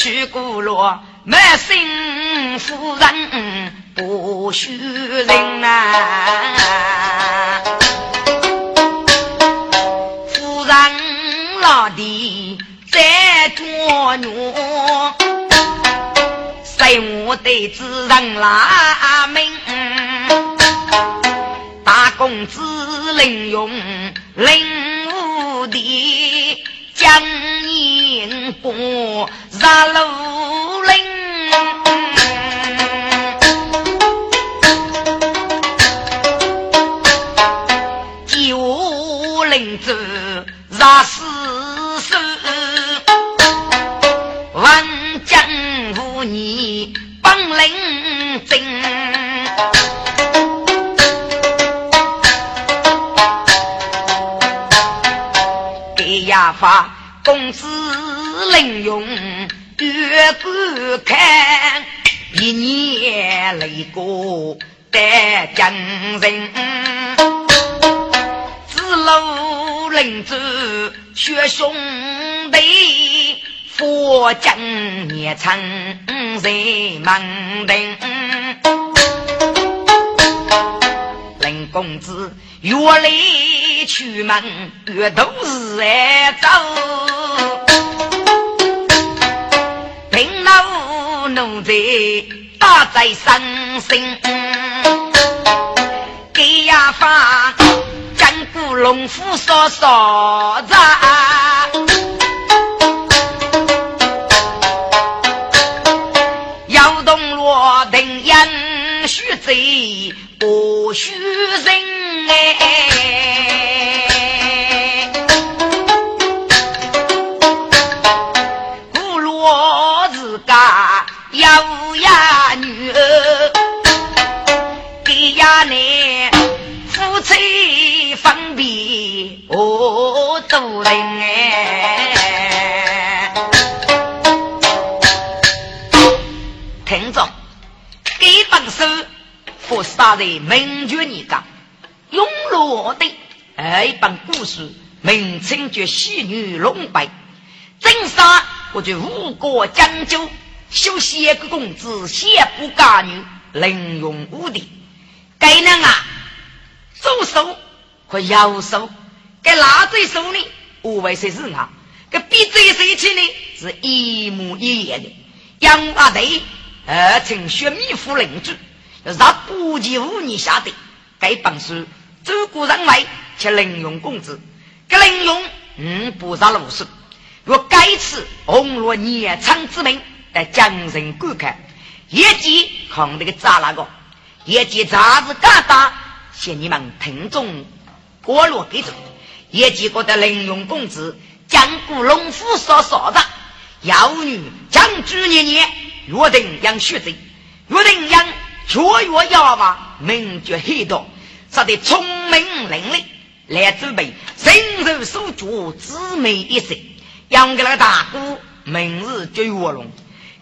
去古罗满心夫人不许人啊，夫人老弟在做奴，谁我的子人拉命？大公子领用领武的将银波杀路林，九领子杀死手，万将无你帮领真。家发公子领用月观看，一年累过得江人，子路领走学兄弟，佛将也成人门庭，林公子。越来出门越都是在走，平老奴才打在身心，给呀发江古龙虎少少子，摇动罗定烟须贼不须人。的名绝你讲。永乐的一本故事，名称叫《戏女龙白》。真杀我就五国将就，修仙个公子，先不嫁女，凌用无敌。该人啊，左手和右手，该哪只手呢？我为谁是啊？该闭嘴谁去呢？是一模一样的。杨阿队二称学米夫邻居，让不及五年下的该本书。周国人为且领用公子，这领用嗯不杀鲁肃，若该次红罗年长之名，在江人观看，业绩看那个咋那个，业绩咋子干大？请你们听众过路给走，业绩觉得林用公子江古龙虎所说的，妖女将居年年约定养学子，约定养雀跃哑巴，名绝黑道，杀得聪明伶俐，来准备伸手手脚姊妹一生，养给那个大哥名字叫卧龙，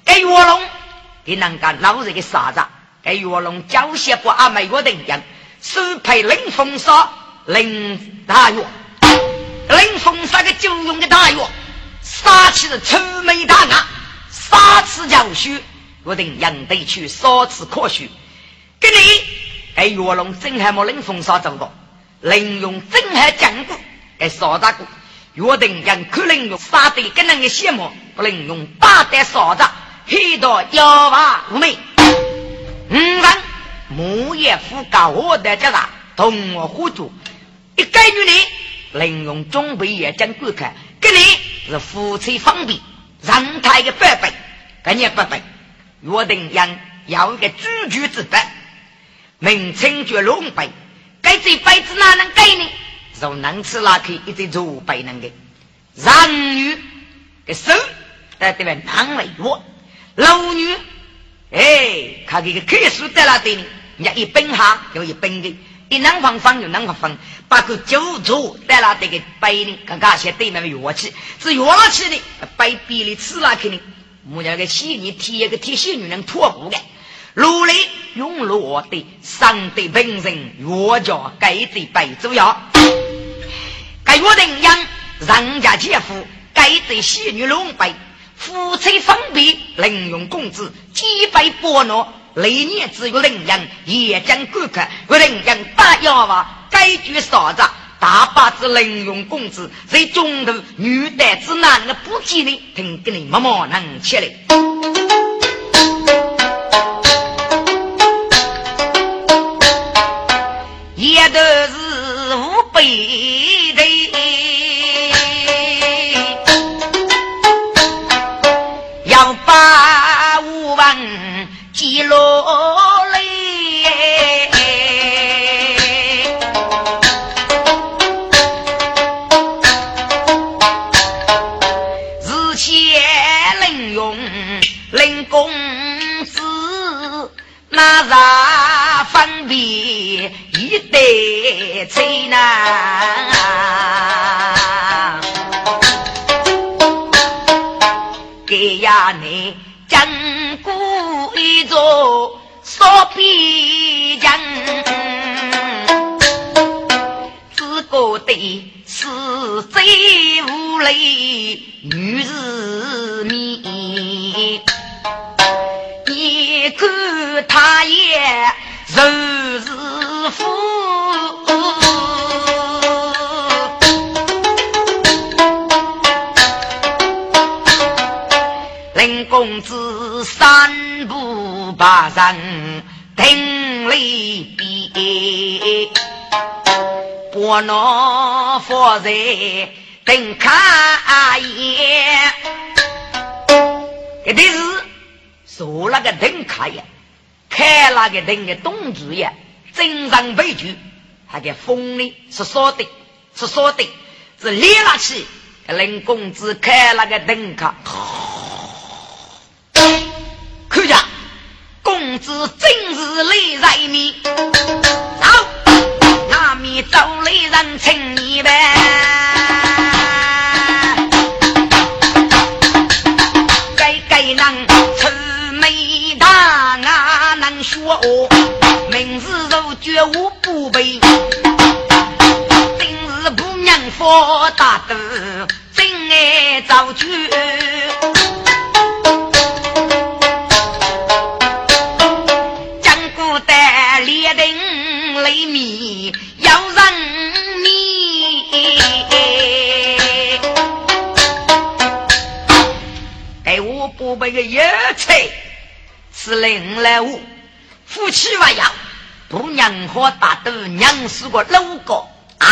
给卧龙给人家老人的傻子，给卧龙教些不阿美国的样，是配林风沙林大药，林风沙个就用的大药，杀起是粗眉大牙，杀气教学，我定杨得去杀气可许。给你，哎，岳龙真还没林风沙走过，林用真还讲过，哎，少大哥，约定让可能用杀的跟人的羡慕，不能用大胆少子，很多妖娃无美。嗯，人木叶夫高我的家长同我合作，一个女的，林用准备也将观看，给你是夫妻方便，让他一个伯伯，给你伯伯，约定让要一个居居之德。名称叫龙背，该这辈子哪能给呢？若能吃拉去，一直做背能给。男女的手在这边难为我，老女哎，看这个开书在那里呢？人家一本下有一本的，一能方方就能方方，把个九组在那这个背呢，刚刚些对面的乐器，是乐器呢，背比里吃拉去呢。木匠个细泥贴一个贴细女人脱布的。努力用罗的上的本人越家该这辈主要，该约定样人家姐夫该这喜女龙辈夫妻分别另用工资几百拨诺历年只有人样也将顾客约定样大要娃该句啥子大把子零用工资在中途女的之男的不记呢听给你妈妈能起来。也都是五百给呀你讲过一座烧皮匠，只觉得是最无泪女子面，你看他也如是。夫，公子三步把人顶里边，拨脑放在等开眼，这的是说那个等开眼，开那个灯的动作呀。真上悲剧，还给风呢？是说的，是说的，是立了起。林公子开了个灯卡，子真是累人面。好，那面走来人请你呗。该该能出眉大啊，能说哦。明日如绝无不备，今日不娘佛大德，真爱造句。来我。夫妻娃要不娘和大都娘是个老个啊！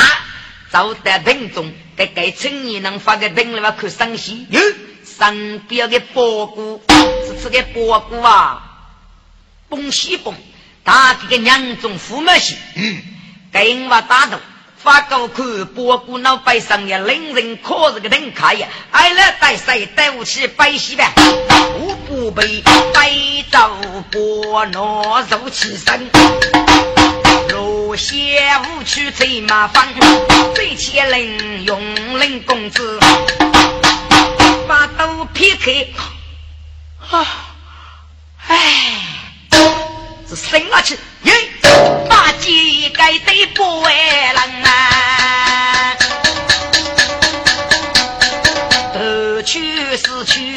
走在病中，给给青年能发个病来吧？看生喜哟，上边个包谷是吃个包谷啊！崩西崩，打这个娘中父母戏，跟我打斗。发高看，波谷脑背上也令人可是个等看呀！挨了带谁带武器摆西呗？我不被白昼波诺入其身，若些无趣最麻烦，最欠人用人公子把刀劈开，啊，唉，是生了气，耶！把鸡该得不为人啊，得去是去，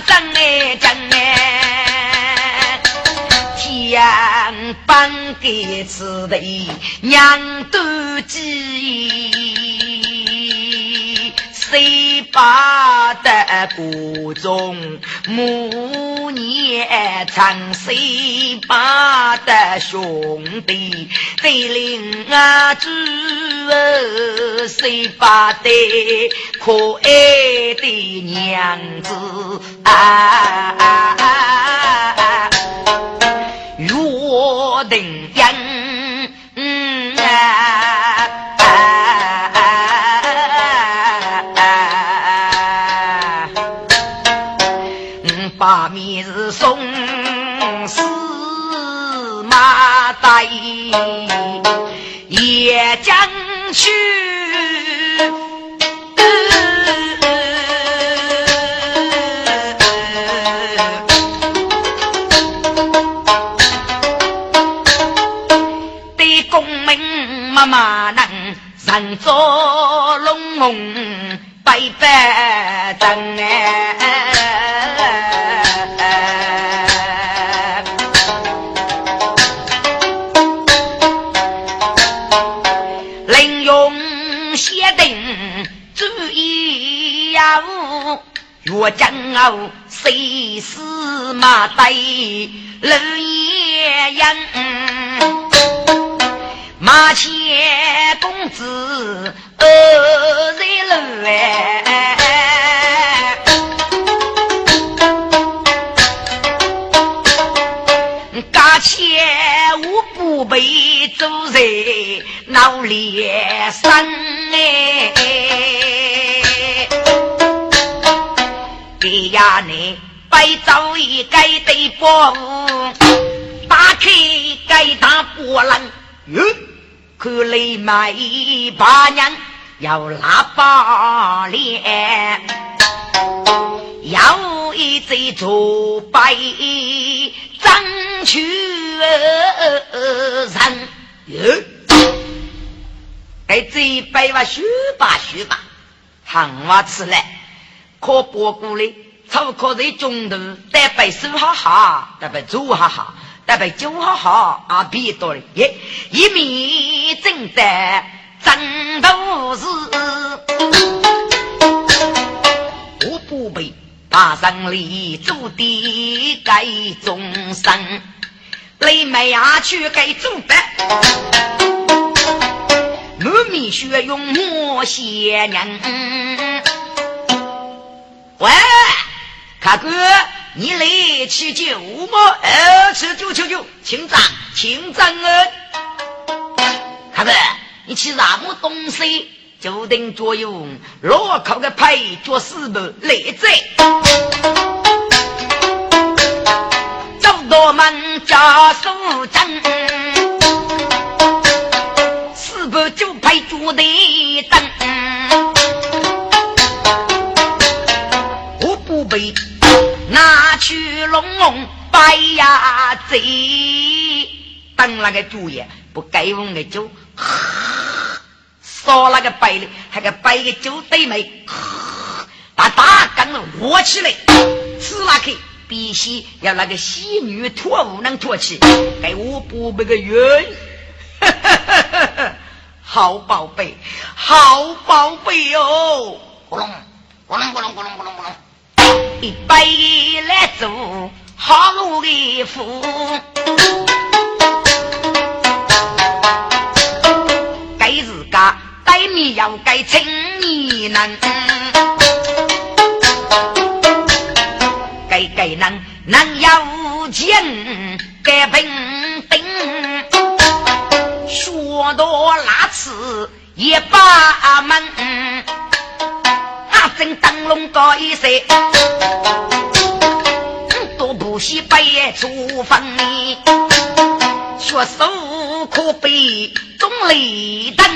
真哎真哎，天崩盖此地娘都记。谁把的谷中母年长？谁把的兄弟对领啊主？谁把的可爱的娘子啊？约定人也将去。对功名妈妈能人做龙拜拜真哎。我将傲谁死马带老爷样，马前公子二在路哎，家前我不被走在脑里生哎。给呀你摆早一盖对包，打开盖大波浪，哟，看来买把娘要拉把脸，要一嘴做白争取人，哟，哎，这白话学吧学吧，喊我吃来。可包过来，超可在中途，得被手哈哈，得被足哈哈，得被脚哈哈，啊，别多了耶！一米正的真都是，我不被大山里走的该众生，你们呀去该做的，满面血用莫些娘。喂，卡哥，你来吃酒吗？呃，吃酒吃酒，请站，请站啊！卡哥，你吃什么东西？就等左右落口的牌，做四步来在。走到门家书正，四步就拍桌的灯。拿去龙龙摆呀贼，等那个主爷不该用的酒，烧那个白的，还个摆个酒对没？把大缸握起来，吃那去，必须要那个仙女托物能托起，给我不那个冤。好宝贝，好宝贝哟！咕隆咕隆咕隆咕隆咕隆咕隆，一杯来做好的福。该自家该你要该请你能，该该能能要钱该平等。说多那次也把门，正灯笼高一些，都不惜白出风里，学手可背中雷灯，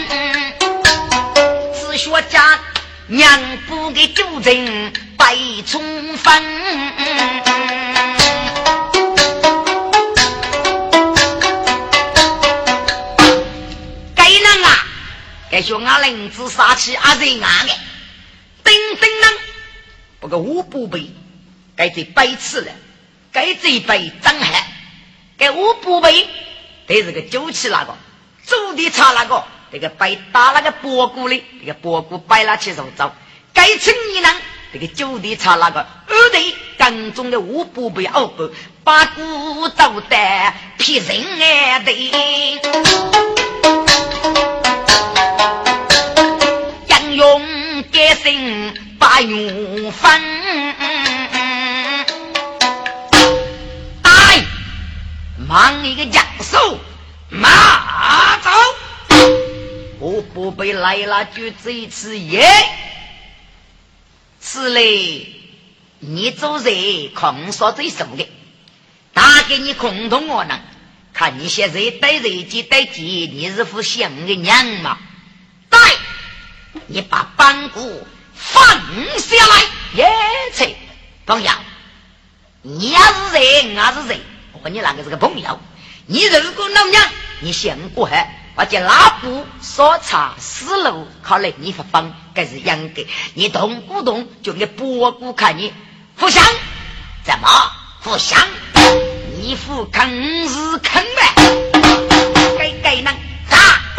只学家娘不给纠正白冲锋。该说俺林子杀气阿人俺的，叮叮当，不过五不背，该这白痴了，该这背张海，该五不背，得是个酒气那个，走的差那个，这个白打那个波谷的，这个波谷摆拉起手走，该请你呢，这个酒的差那个，二队当中的五不背二不，把鼓走的劈人哎的。改姓把用分，来忙一个将手马走，我不被来了就这一次耶，此类你做人空说最什么的，打给你空洞我呢？看你现在带人机带机，你是副像个娘吗？对。你把班鼓放下来，耶！切，朋友，你要是人，我是人，我和你那个是个朋友。你如果老娘，你想过海，我叫拉布烧茶思路，考虑你发疯，这是应该。你动不动就给波谷看你互相怎么互相？你互坑是坑呗，该该能。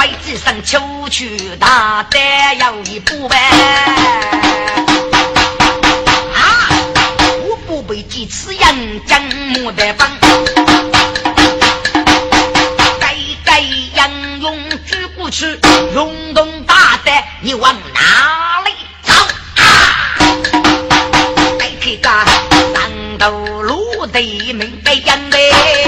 白纸上秋去大胆要一步呗！啊，我不被几次杨将没得帮，该该杨勇举过去，隆咚大胆，你往哪里走？啊！该去干三头路对门该杨嘞。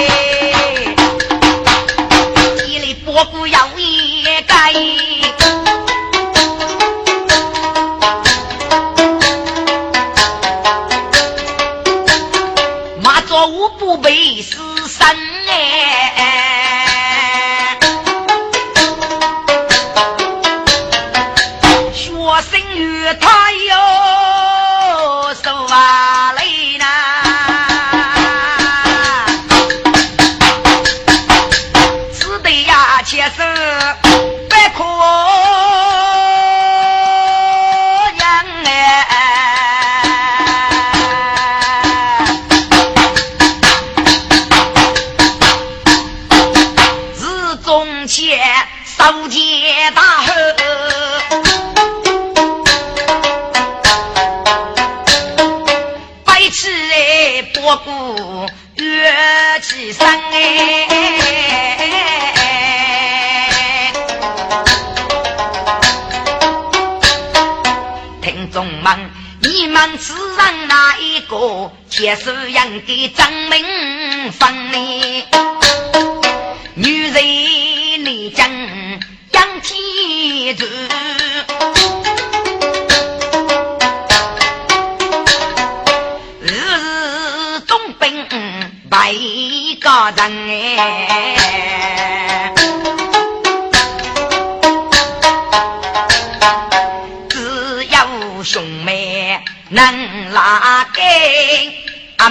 也是人嘅证明。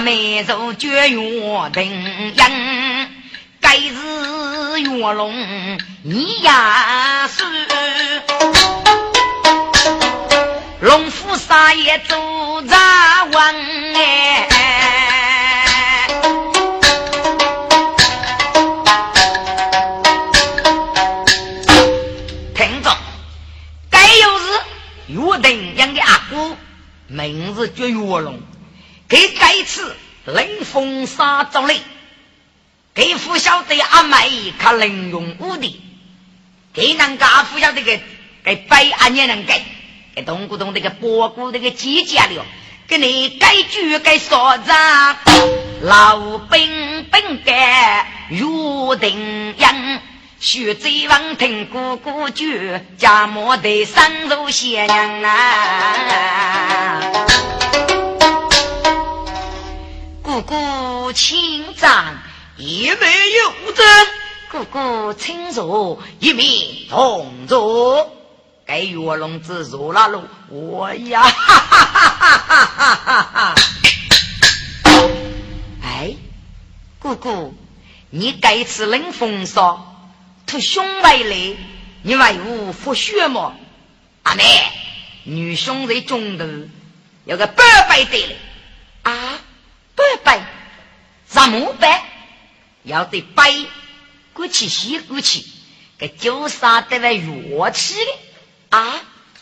妹做绝缘定人，该是月龙你也是。龙虎山也走着王哎，听着，该又是岳定阳的阿姑，名字叫岳龙，给该次冷风沙着嘞。给夫晓得阿妹可能用武的，给人家夫晓得个给白阿娘人给，给东古东这个波姑这个姐姐了，给你该句该说着，老兵兵该约定样，学贼王听姑姑句，家莫得三肉贤娘啊，姑姑请长。一没有真，哥哥请坐，一面同坐。该月龙子坐了喽，我呀，哈哈哈哈哈哈！哎，姑姑，你该次冷风骚，吐胸外来，你为我服血么？阿妹，女兄在中头有个八百的，啊，八百，什么百？要得白，过去洗过去，给酒杀得了乐器的啊！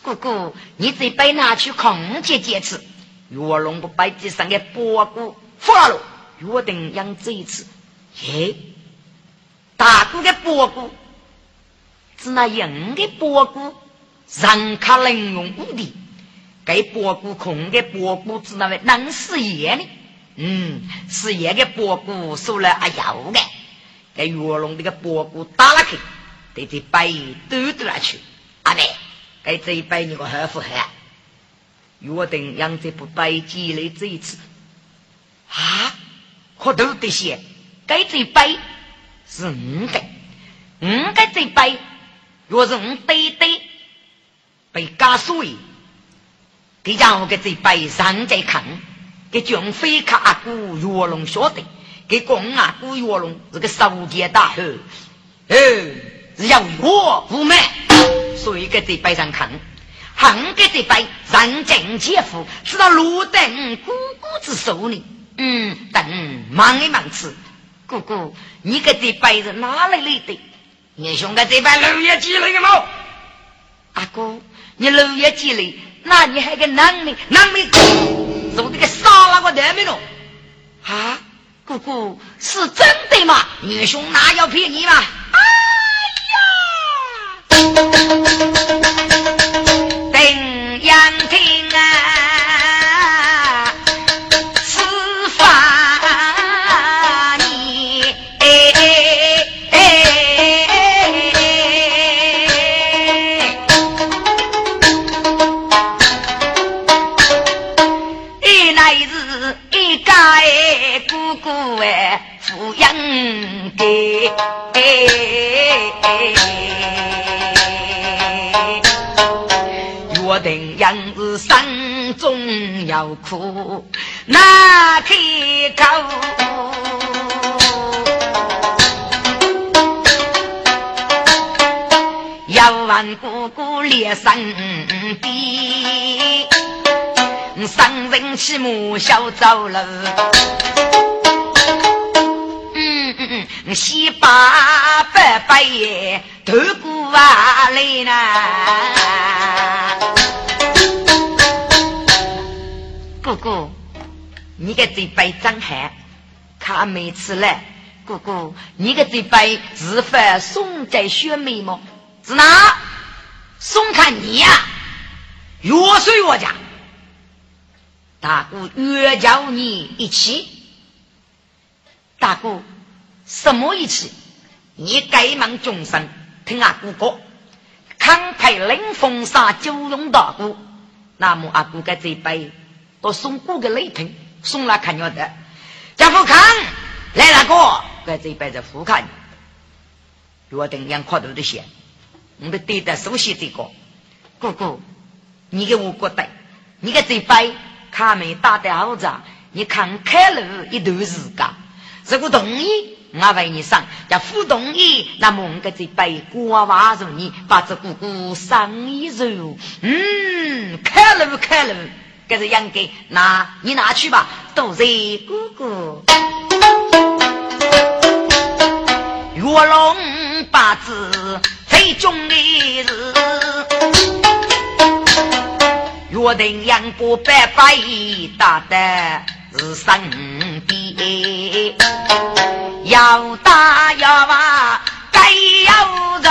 姑姑，你这杯拿去空姐姐吃，月龙不摆地上的波骨，服了喽！约定养这一次，耶！大姑的波骨，只那硬的波谷，人卡能用武的，给波骨空的波骨，只那位能死爷呢？嗯，是一个波骨收了阿瑶的，给月龙这个波骨打了去，对这白兜兜了去。阿妹，给这一杯你个何福喝？约定让这部白积累这一次啊，可都得些。给这一杯是五个，五个这一杯若是五对对被加水，给让我给这一杯上在看。给军飞卡阿姑月龙晓得，给公阿姑月龙是个守节大汉，哦，是要我不满，所以给这背上看，横给这背人尽皆福，知道路灯姑姑之手里。嗯，等忙一忙吃，姑姑，你给这摆是哪里来的？你兄弟这班六月积累的吗？阿姑，你六月积累，那你还个男的，男的。那个得没咯？啊，姑姑是真的吗？女兄哪要骗你嘛？哎呀，约定样子山中要苦，哪开口？要问姑姑脸上的，上人骑木小走了。西八百百耶，头骨啊来呐！姑姑，你个嘴巴张开，看没吃来。姑姑，你个嘴巴是否松在选美吗？是哪？松看你呀，越睡越家。大姑越叫你一起，大姑。什么意思？你该忙众生，听阿姑哥，慷慨冷风沙九龙大姑，那么阿姑该这杯都送姑个雷霆，送来看要得。叫富康来大哥，该这杯在富康，约定两块头的钱，我们对待熟悉这个姑姑，你给我过得，你个这杯卡没打得好着，你看开了一段时间。如果同意，我为你上；要不同意，那么我这背锅娃子你把这姑姑上一揉。嗯，开了开了，这是应该，那你拿去吧，都是姑姑。月龙八字最重的是，约定杨过百百大的是生的，要打要骂该要的，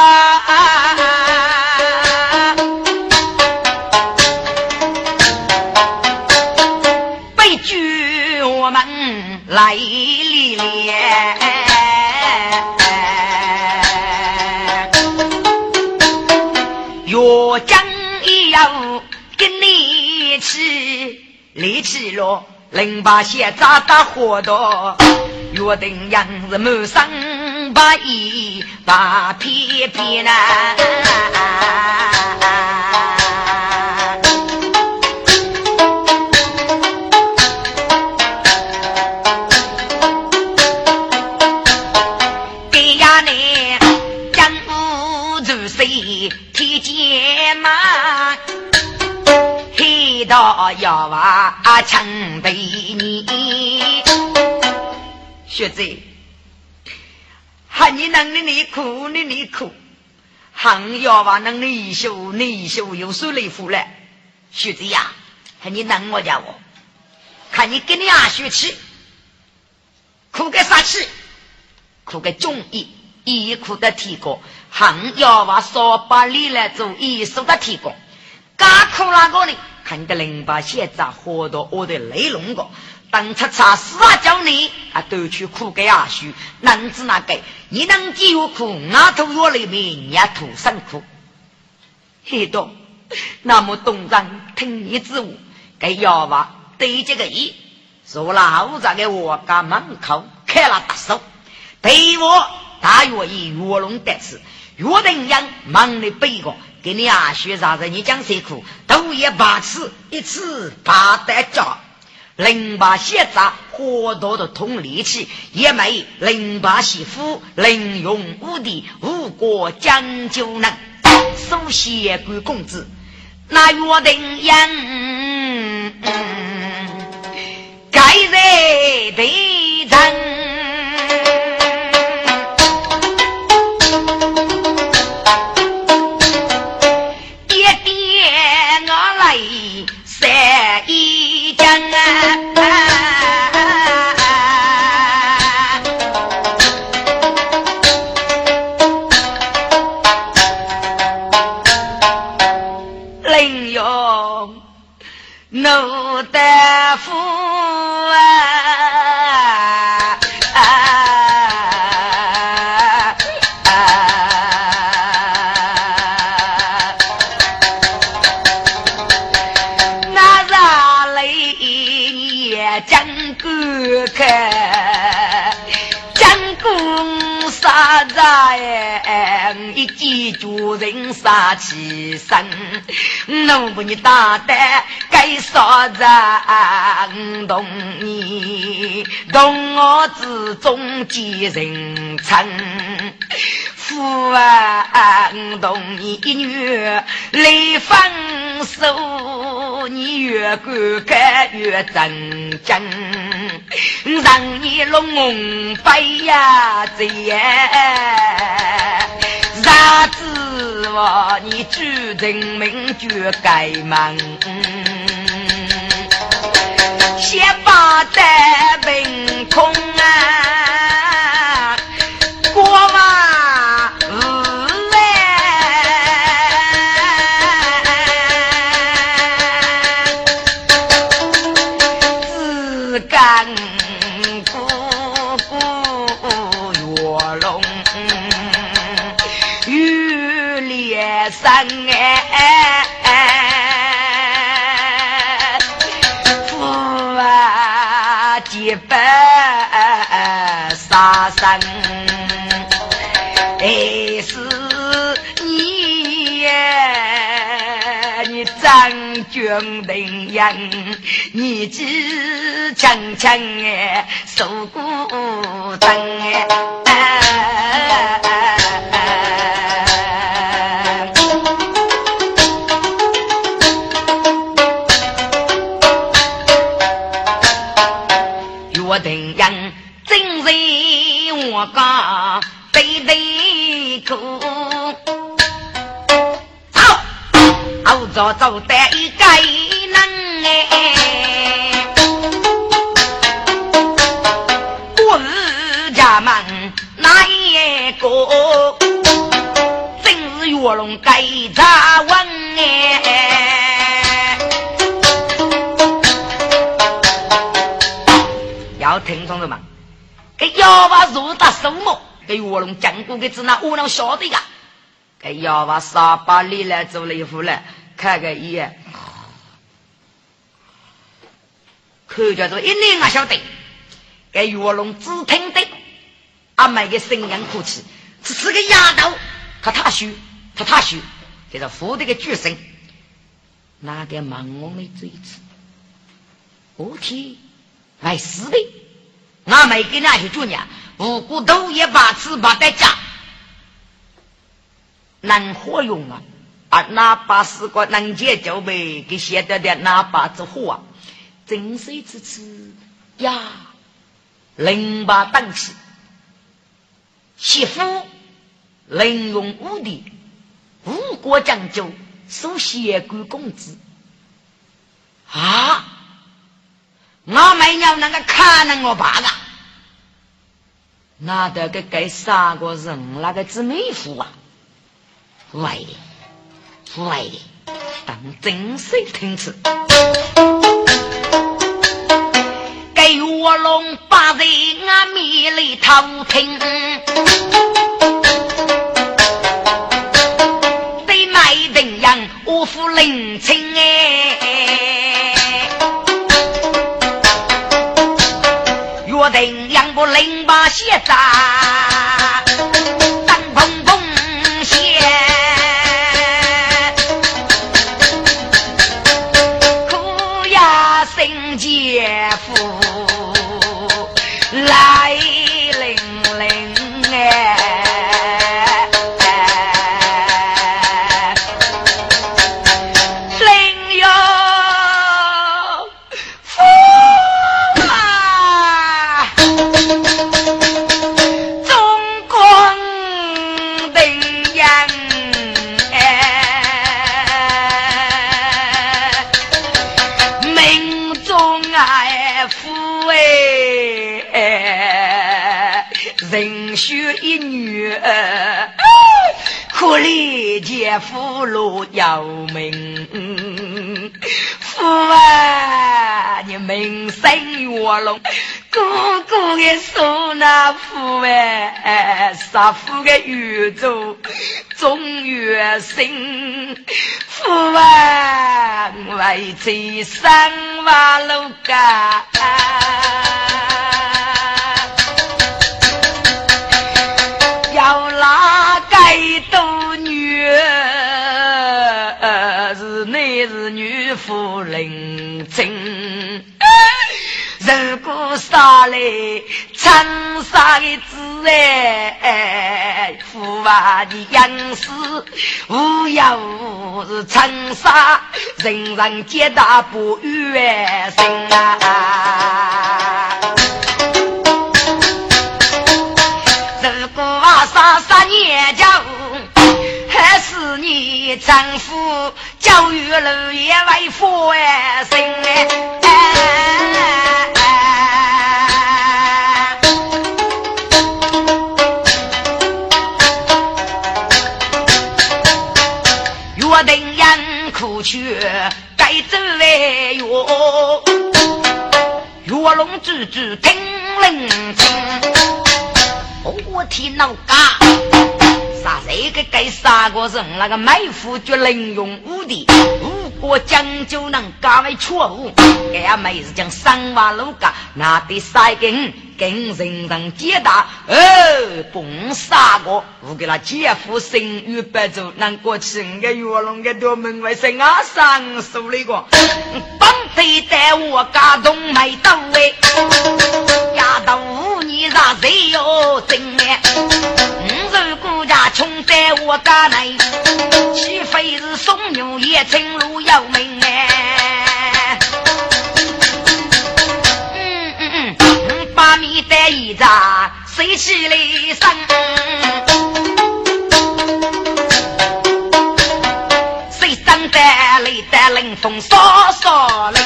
悲剧我们来历练。力气了，零八线扎打活多，约定样子满身白衣把皮皮呢。到要娃强对你，学子，喊你能力你苦你你苦，喊要娃能力一宿你一宿又受累苦了，学子呀，喊你能我家我，看你跟你阿学气，苦个啥气？苦个中医，医苦的提高，喊要娃少把力来做医术的提高，干苦那个呢？看你的零八线咋活到我的雷龙个，当初查死啊叫你啊都去苦给阿叔，男子那个你能给我苦，俺头我里面也土生苦。嘿多，那么东张听你之物，给哑巴对这个一，说老子给我家门口开了大手，对我大约以卧龙得此，约定样忙的背个。给你啊，学啥子？你讲谁苦？头一八次，一次八得家，零八写杂，活多的通力气，也没零八媳妇，零用无敌，无过讲究能，首先归公子，那约定样，该在对将功杀在一记主人杀起身，弄不你大胆该杀人动你，动我之中见人称。父啊，懂你一女来分手，你越敢干越真真，让你龙飞呀这啥子话？你主人命绝该忙，先把带凭空啊，还是你，你真。军定人，年纪轻轻哎，受过征哎。我讲对对苦，我做得一个能哎，我是家门哪一个？真是卧龙该咋问哎？要听懂了吗？给哑巴入大什么？给卧龙讲过给只那卧龙晓得呀？给哑巴沙巴里来做了一副来，看个一眼，看叫做一年啊晓得。给卧龙只听的，阿妹个声音哭泣，只是个丫头，他太虚，他太虚，给他扶的个巨声，那个忙我们这一次？我天，来死的！俺没给那些主娘，无辜都也把吃把在家，能活用啊！啊，哪把是个能解就呗？给写的的哪把子货啊？真是之次呀！零八档次，媳妇能用武的，五国讲究，收贤贵公子啊！我没娘那个看能我爸个，那得给给三个人那个姊妹夫啊？喂的，坏的，当真是听次。给卧龙把人啊迷里偷听，得买定样我负领情有名，父啊，你名声卧龙，哥哥的手拿父哎，杀父的宇宙终月生，父啊，为这三万路家。果杀来长沙的子哎，父娃的样式无有无是长沙人人皆大不远生啊！如果杀杀孽家。还是你丈夫教育了也为父哎，生哎，句句听人情，我听老家。杀谁个该杀个人？那个埋伏就能用武的，如果将就能搞为错误，俺妹子将三瓦楼嘎，那得杀个跟人人接打，哦，蹦杀个，我给他姐夫生于白昼，难过去我个月龙个多门外生啊，上手那个，帮队带我家中没到位，丫头五年啥谁哟真哎，五十姑家穷在我家内，岂非是送牛也成路要命哎。你带一扎谁起来生？谁生得雷得冷风扫扫冷？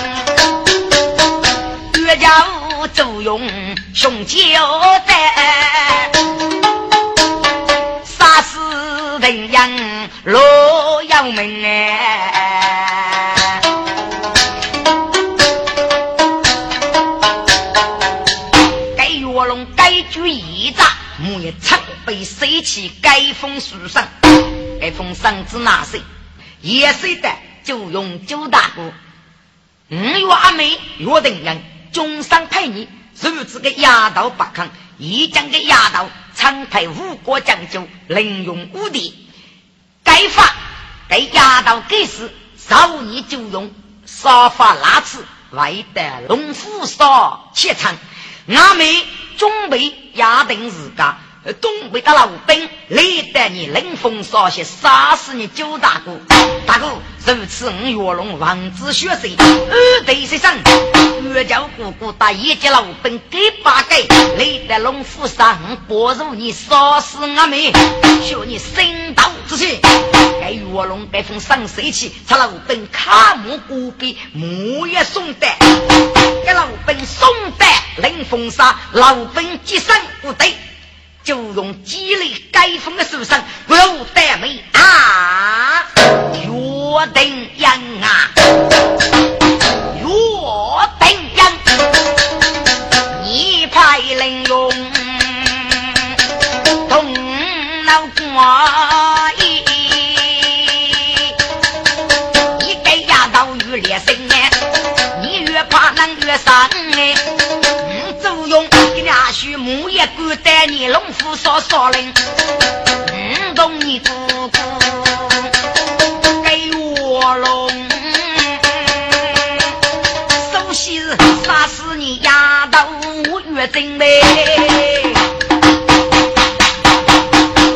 岳家五周用雄九代，杀死人阳洛阳门木也常被塞起该封书上。该封上字哪谁？也是的，就用九大哥。五月阿妹约定人，中山派你如此个压道不抗，一将个压道常派五国将就，能用武力。该法该压道该死，少年就用杀法拉刺，外带龙虎烧切场。阿妹。准备压定自家，东北的老兵来带你冷风扫雪，杀死你九大哥。大哥，如此五月龙王子血色，二对身上，岳家姑姑打一级老兵给八个，来带龙虎上，不如你杀死阿妹，学你神道之气。该岳龙被封上水气，他老兵卡木孤臂，木也松带，给老兵松带。冷风沙，老兵接生不对，就用激励该封的书生，不得没啊，约定人啊，约定人，你派人用动脑瓜一，你给压到越烈声哎，你越怕人越伤哎。许木叶孤带你龙虎少少人，五动你姑姑给我龙，首先杀死你丫头我月真嘞，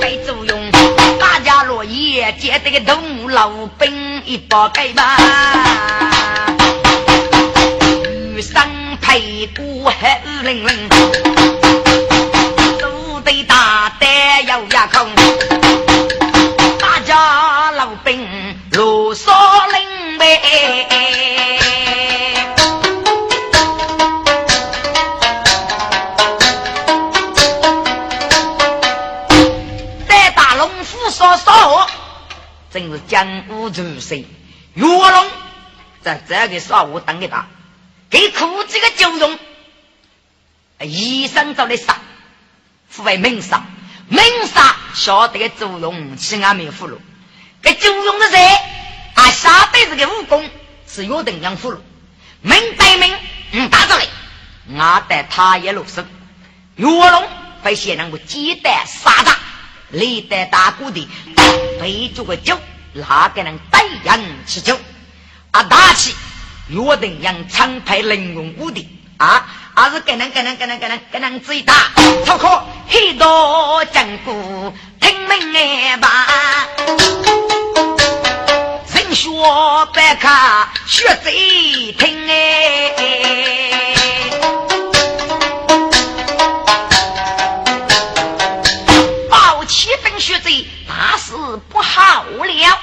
被作用大家落叶接得个东老兵一把盖吧，雨生配鼓黑冷冷。有牙口，大家老兵如少林呗。在大龙府说说，真是江湖传说。岳龙在这个上午等给他，你苦这个酒用，医生找的杀，父为名杀。明杀晓得个作用，其俺没俘虏。给作用的人，俺，下辈子的武功是约定养俘虏。明对明，嗯，打着来，俺带他也落手。岳龙被先让我鸡蛋杀炸，历代大姑的备足个酒，哪个能带人吃酒？啊，大气约定养长派能用武的啊。还是给人给人给人给人给人最大，超可很多讲故听明哎吧，人学百科学贼听哎，抱起本学贼大事不好了，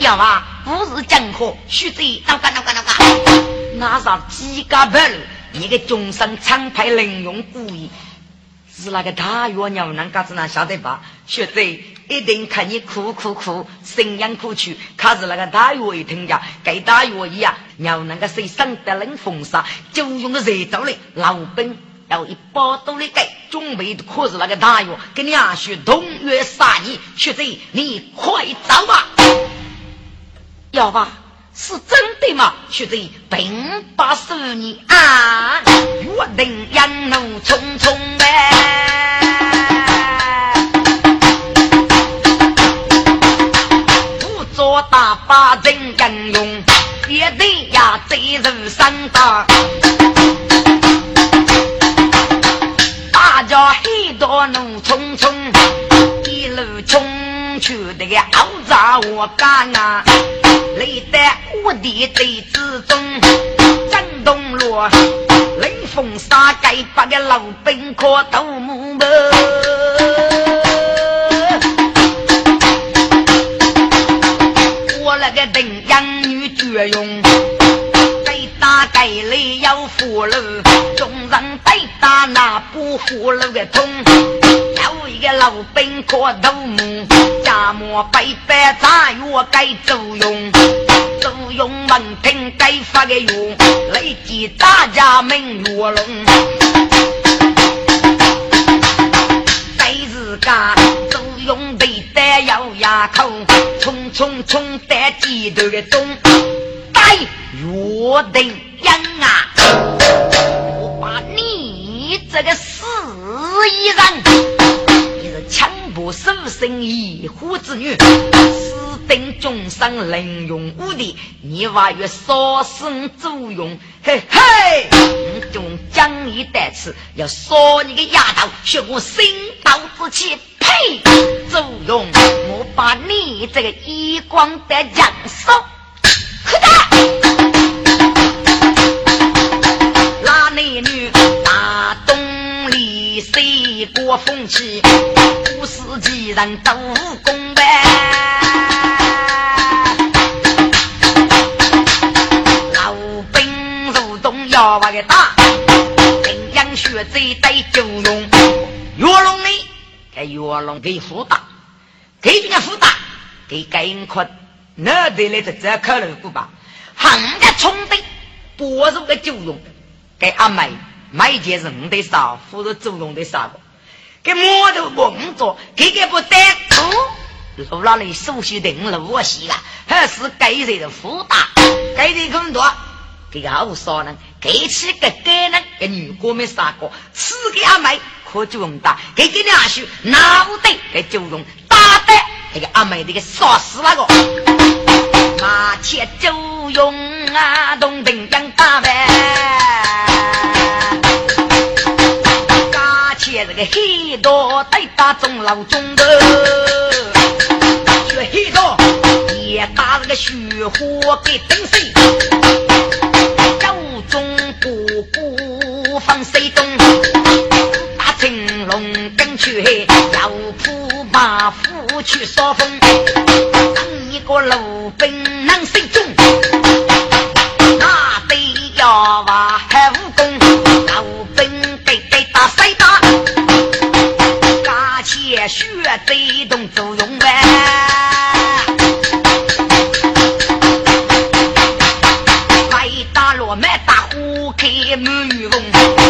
要嘛不是讲课学贼，那个那个那个，那上几个本。一个终身常派能用故意，是那个大月娘能嘎子那晓得吧？学者一定看你哭哭哭，声音哭去。可是那个大月一听呀，给大月一样，娘那个谁生得冷风沙，就用个热刀嘞，老兵要一包多的给，准备的可是那个大药，跟你阿学同月杀你，学者你快走吧，要吧。是真的吗？学贼并把十年啊，我定阳怒匆匆呗，不做大把人应用，别得呀贼人三大，大家很多怒匆匆，一路冲去那个熬杂我干啊，累得我的队之中，张东路。冷风沙盖把个老兵可头目么？我那个定养女绝用，该打该来要俘虏，众人对打那不俘虏的痛。有一个老兵可头目，家莫白白炸药该作用。都用文凭该发的用，累计大家门卧龙。该自家都用背带咬牙口，冲冲冲带几头的钟，带约定样啊！把你这个死衣人，你是强迫受生一户之女。等众生能用武的，你话越杀生作用，嘿嘿，用将你带刺，要杀你个丫头，学我心刀之气，呸！作用，我把你这个衣光的阳寿，可打！女大东里谁过风气？五十几人都功呗。要把个打，阴阳血贼得就用。月龙呢？给月龙给辅打，给人家辅打，给盖人困。那得来这这可能不吧？横着冲的，不是个就用。给阿妹买件人的少，或者作用的少个。给摩托工作，给给不得苦。路那里熟悉定了我西了，还是给人的辅打，给人很多。给个好少呢，给起个给呢，给女哥们杀过，吃给阿妹可就用大，给给两叔脑袋给就用打的，这个阿妹这个杀死那个，马切就用啊，东平江打呗，马切这个很多对打中老中的，血很多也打了个血火给灯碎。放水东，打青龙跟去，要扑马虎去扫风。一个路兵能水中，那得要话血贼动作用呗。开满玉凤，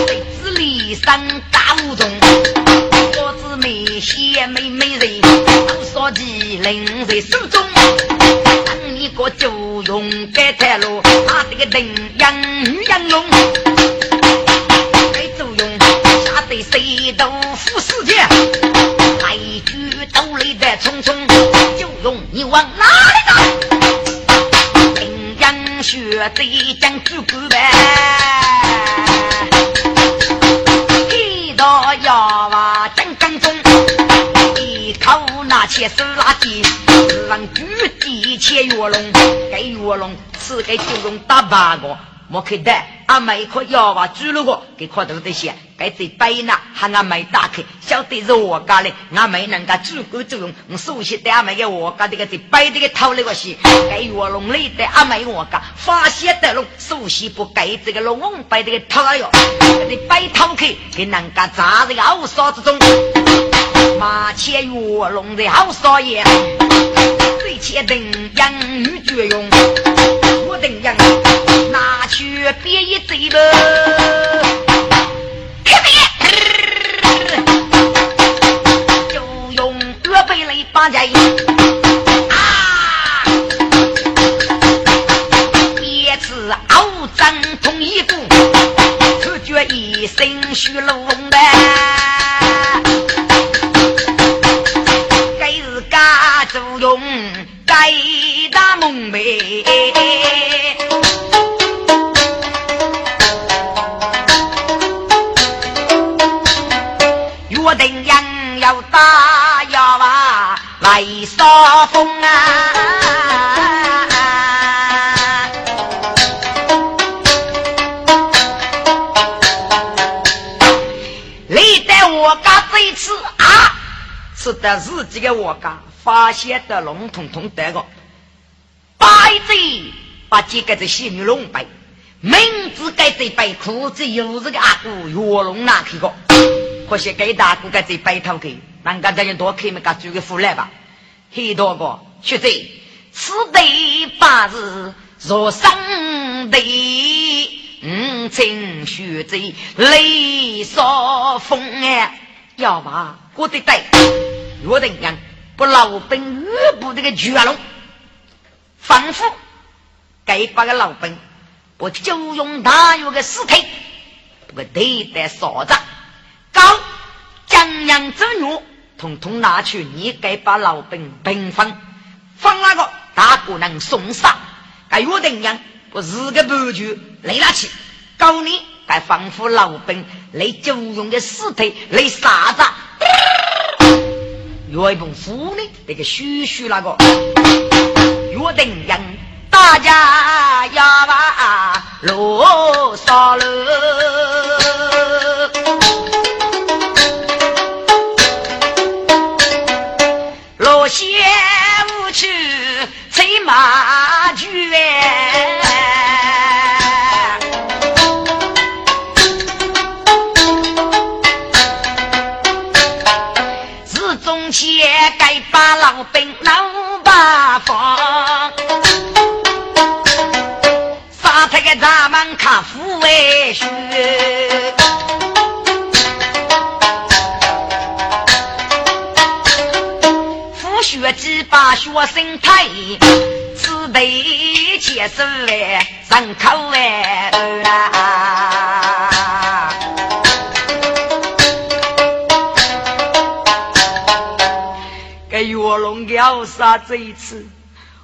被子里生大梧桐。我姊妹贤美美人，都说起人在手中。一个就用该台路，他这个人养女养龙。这一将主骨呗，一刀要娃正刚中，一口拿起手拉鸡，让举地切月龙，给月龙吃给就用打八个。莫看阿妹可要话猪了个，给块头的些，该在背呢，喊阿妹打开，晓得是我家的，阿妹能够足够作用。我熟悉的阿妹给我家这个在背这个头那个些，该月龙里的阿妹我家发现的龙，熟悉不该这个龙王背这个头哟，给背头去，给人家扎这个后少之中，马前月龙的好少爷，最切定养女绝用，我定养。拿去别一嘴了，开别，就用二百来把人啊，别吃熬脏同一股，出绝一要啊，来扫风啊！你带我家这一次啊，是得自己的我家发现的龙统统得个，白贼把几个这仙女龙背，明知该这背裤子有这个阿姑月龙拿去个。可惜给大哥在这白头去，人家这样多开么个做个富来吧？很多个学者，此地八字若生地，五经学者雷少风哎，要吧？我得带约定人不老兵越部这个绝龙，仿佛给八个老兵，我就用大约个尸体，不过对待所长。高江洋之女，统统拿去，你该把老兵平分，分那个大姑娘送上。该约定样，不是个不局来拿去。高你该防护老兵来就用的尸体来杀子。岳一本妇呢，那个嘘嘘那个约定样，大家要把罗杀了。富为学。学几把学生太，只得接受哎，人口哎啦。给月龙要杀这一次，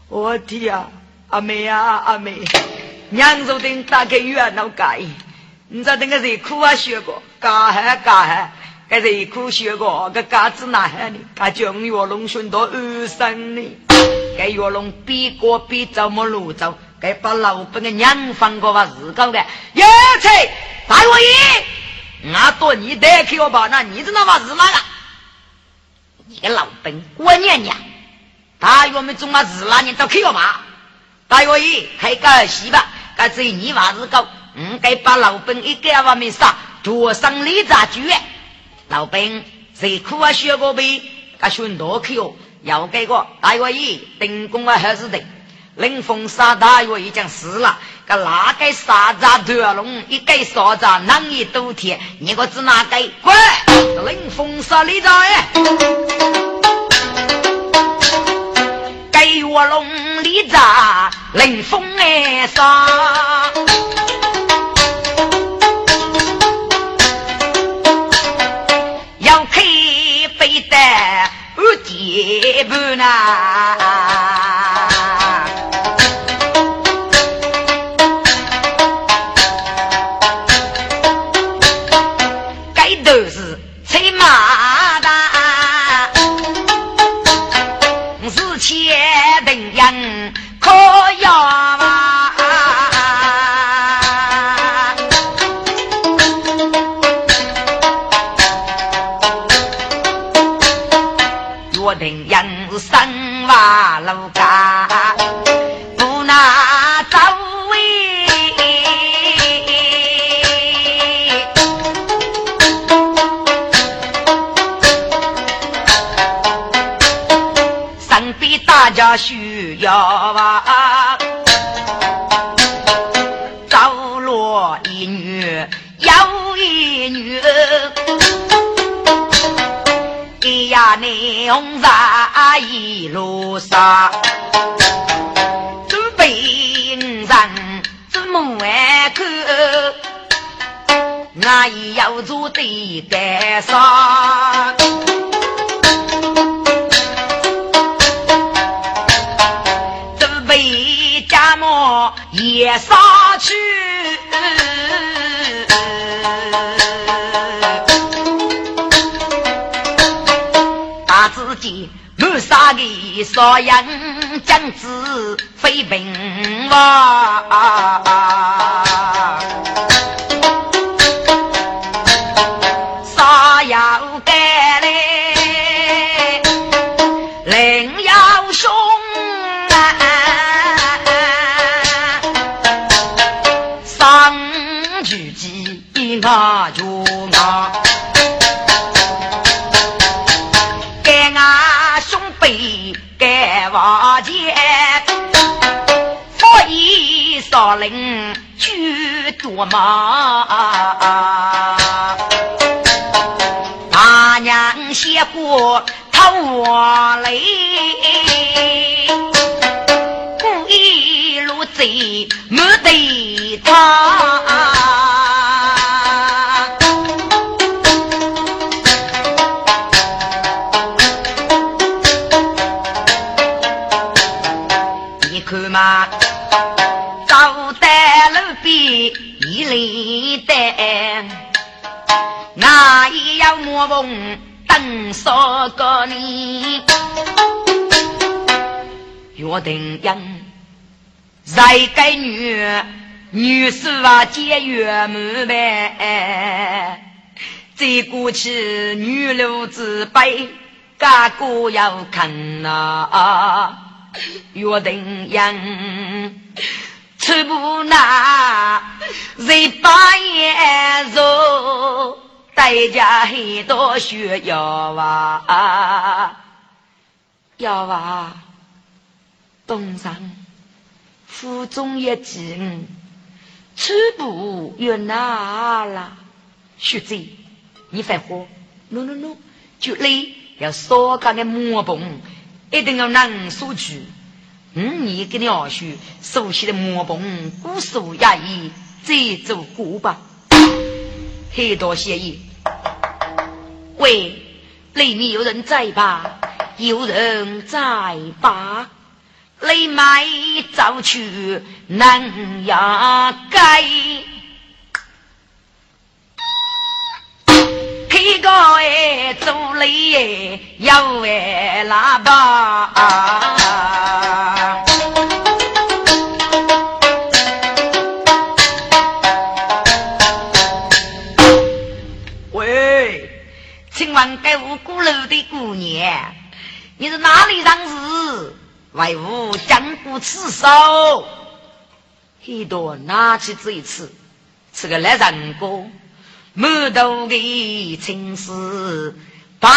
我天啊！阿妹啊，阿妹，娘肉丁打开月老盖，你知道那个谁苦啊学过，干还干还。该是一苦学过，个嘎子哪喊呢？他叫月龙寻到二三呢。该月龙比过比怎么路走？该把老本的娘放过把日搞的。有才大王爷，俺多你带去我吧？那你知道嘛是哪个？你个老本，我念念。大约们总把日那年都去我吧？大王爷开个戏吧？该是你娃子搞，嗯，该把老本一个外面杀，多上里咋绝？老兵谁苦啊？学过呗？他选多去哦，要给个大约一定工啊还是的。临风沙大约已经死了，个哪个沙子断龙，一个沙子难以都天，你个只哪个？滚！临风沙里在，飞我龙里在，临风哎沙。的不结不呐，生娃路家，一路上，准备人怎么看？俺也要做对干啥？准备家母也上去。杀的少阳将子非平王。衣少林去多嘛，大娘写过他我泪，故意路贼没得他。定人在该女女士啊，结约满呗。再过去女流之辈，家哥要看呐。约定人吃不那，谁把眼肉？代价很多，需要啊，要啊，东上府中一进，初步又哪了？学子，你发火？no no no，就你要少干的木棚，一定要能说句。嗯，你给你二叔熟悉的木棚，古树压抑，再做过吧。很多谢意。喂，里面有人在吧？有人在吧？你买早去南崖街，开个哎，走嘞，要哎喇叭。喂，请问该五鼓楼的姑娘，你是哪里人士？为吾讲过此手，很多拿起这一次，是个来人歌，满头的青丝白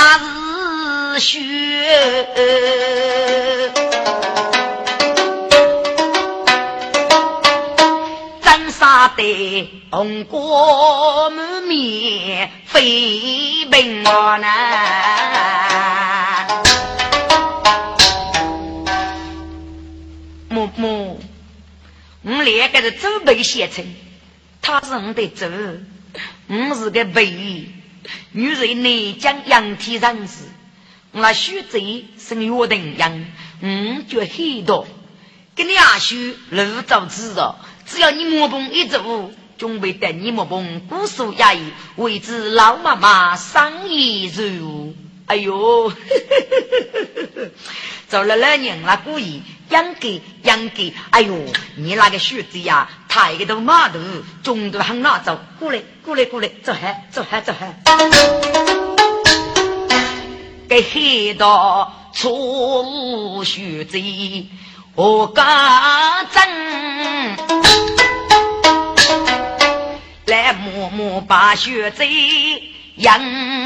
日雪。杀得红光满面，飞奔我呢。木木，我两个是周备先生，他是我的周，我是个备。女人内江阳天人士，我许州是约定人，我就很多，跟你阿叔路走知道。只要你莫碰一走，准备等你莫碰姑苏衙役为之老妈妈生意如。哎呦，走了两年了，故意养给养给。哎呦，你那个学子呀，抬个头马头，中途很拿走。过来过来过来，走嗨走嗨走嗨。给黑道出学子。我家真来默默把血债养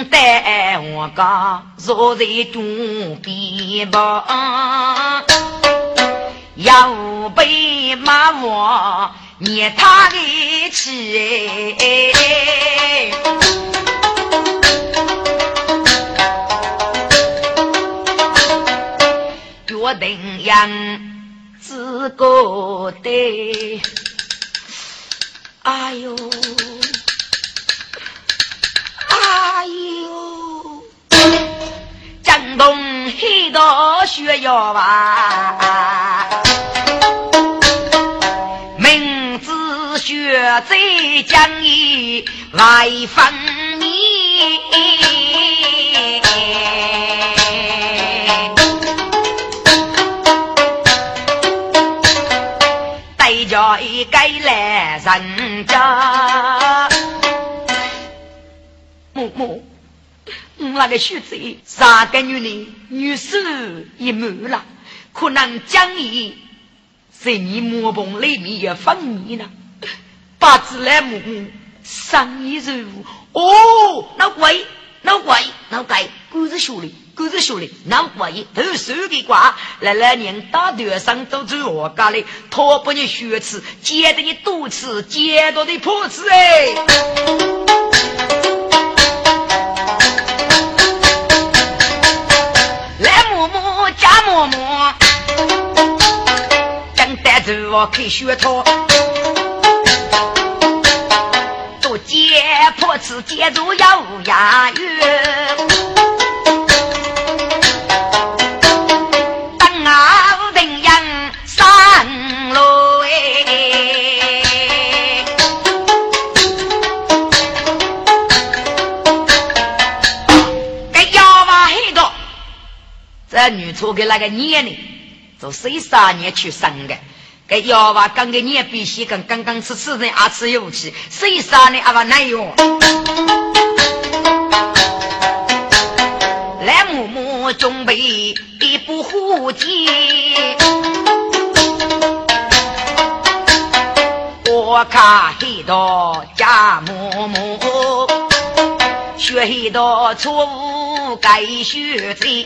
得我家坐在中边吧，要被骂我捏他的气。决定养。自个的，哎呦，到需要啊。明知学在将以来分明带着一个人家。木木那个学子三个女人，女士一满了，可能将以在你木棚里面也放你呢。八字来木，生意如哦，那鬼，那鬼，那鬼，狗子学的。狗子兄弟，那鬼一都手给挂，来来年大头上都走我家里，托不你血吃，接得你肚吃，接到你破吃哎！我开血套，都接破吃，接住要押韵。这女初的那个年龄，就十三年出生的，跟幺娃刚个年比起，跟刚刚吃吃人阿吃有气，谁杀你阿娃难用。来木木准备一部虎记，我看黑道家木木，学黑道错误。该学贼，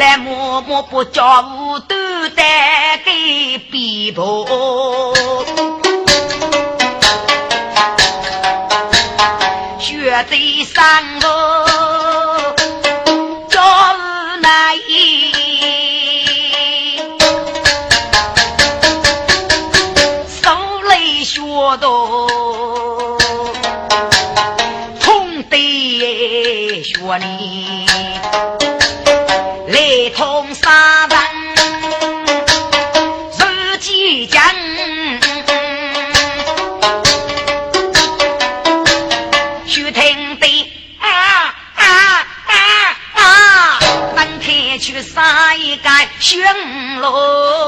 来默默不叫，我都得给逼迫，学贼上头。杀一个巡逻。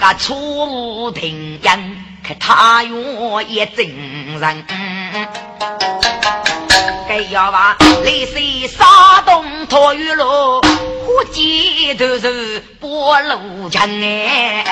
个初庭人，看他愿也真人。该要话，雷水沙东托雨路，火箭都是拨路强哎。